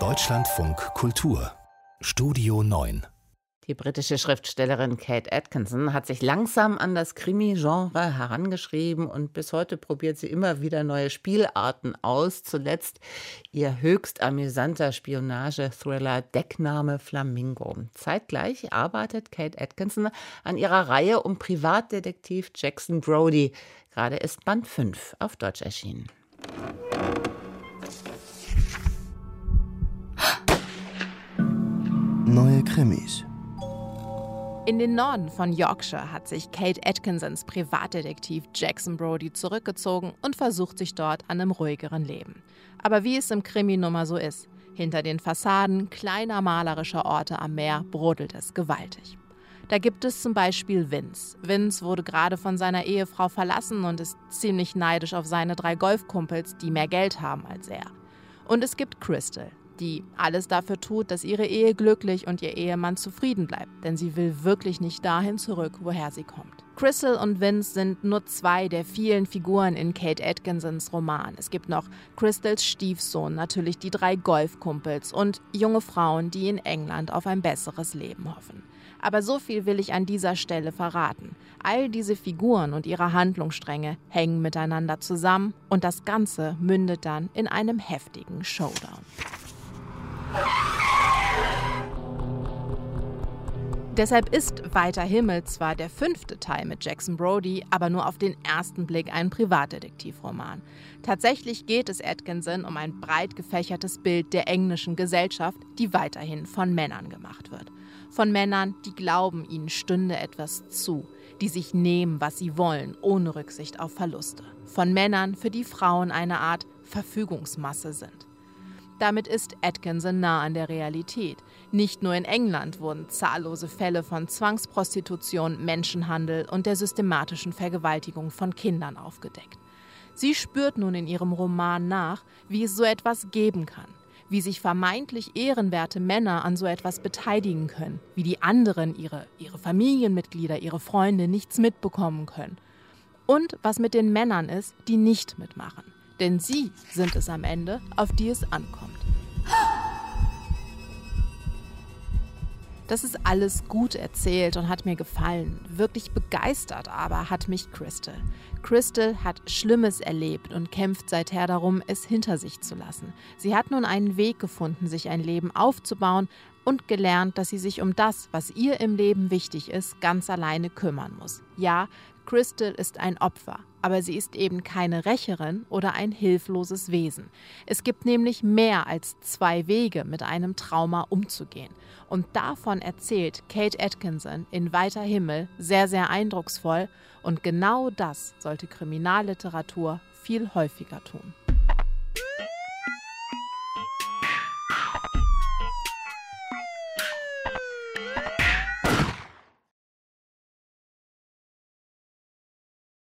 Deutschlandfunk Kultur Studio 9 die britische Schriftstellerin Kate Atkinson hat sich langsam an das Krimi-Genre herangeschrieben und bis heute probiert sie immer wieder neue Spielarten aus. Zuletzt ihr höchst amüsanter Spionage-Thriller Deckname Flamingo. Zeitgleich arbeitet Kate Atkinson an ihrer Reihe um Privatdetektiv Jackson Brody. Gerade ist Band 5 auf Deutsch erschienen. Neue Krimis in den Norden von Yorkshire hat sich Kate Atkinsons Privatdetektiv Jackson Brody zurückgezogen und versucht sich dort an einem ruhigeren Leben. Aber wie es im Krimi nummer so ist, hinter den Fassaden kleiner malerischer Orte am Meer brodelt es gewaltig. Da gibt es zum Beispiel Vince. Vince wurde gerade von seiner Ehefrau verlassen und ist ziemlich neidisch auf seine drei Golfkumpels, die mehr Geld haben als er. Und es gibt Crystal, die alles dafür tut, dass ihre Ehe glücklich und ihr Ehemann zufrieden bleibt, denn sie will wirklich nicht dahin zurück, woher sie kommt. Crystal und Vince sind nur zwei der vielen Figuren in Kate Atkinsons Roman. Es gibt noch Crystals Stiefsohn, natürlich die drei Golfkumpels und junge Frauen, die in England auf ein besseres Leben hoffen. Aber so viel will ich an dieser Stelle verraten. All diese Figuren und ihre Handlungsstränge hängen miteinander zusammen und das Ganze mündet dann in einem heftigen Showdown. Deshalb ist Weiter Himmel zwar der fünfte Teil mit Jackson Brody, aber nur auf den ersten Blick ein Privatdetektivroman. Tatsächlich geht es Atkinson um ein breit gefächertes Bild der englischen Gesellschaft, die weiterhin von Männern gemacht wird. Von Männern, die glauben, ihnen stünde etwas zu, die sich nehmen, was sie wollen, ohne Rücksicht auf Verluste. Von Männern, für die Frauen eine Art Verfügungsmasse sind. Damit ist Atkinson nah an der Realität. Nicht nur in England wurden zahllose Fälle von Zwangsprostitution, Menschenhandel und der systematischen Vergewaltigung von Kindern aufgedeckt. Sie spürt nun in ihrem Roman nach, wie es so etwas geben kann, wie sich vermeintlich ehrenwerte Männer an so etwas beteiligen können, wie die anderen, ihre, ihre Familienmitglieder, ihre Freunde nichts mitbekommen können. Und was mit den Männern ist, die nicht mitmachen. Denn sie sind es am Ende, auf die es ankommt. Das ist alles gut erzählt und hat mir gefallen. Wirklich begeistert aber hat mich Crystal. Crystal hat Schlimmes erlebt und kämpft seither darum, es hinter sich zu lassen. Sie hat nun einen Weg gefunden, sich ein Leben aufzubauen und gelernt, dass sie sich um das, was ihr im Leben wichtig ist, ganz alleine kümmern muss. Ja, Crystal ist ein Opfer, aber sie ist eben keine Rächerin oder ein hilfloses Wesen. Es gibt nämlich mehr als zwei Wege, mit einem Trauma umzugehen. Und davon erzählt Kate Atkinson in Weiter Himmel sehr, sehr eindrucksvoll. Und genau das sollte Kriminalliteratur viel häufiger tun.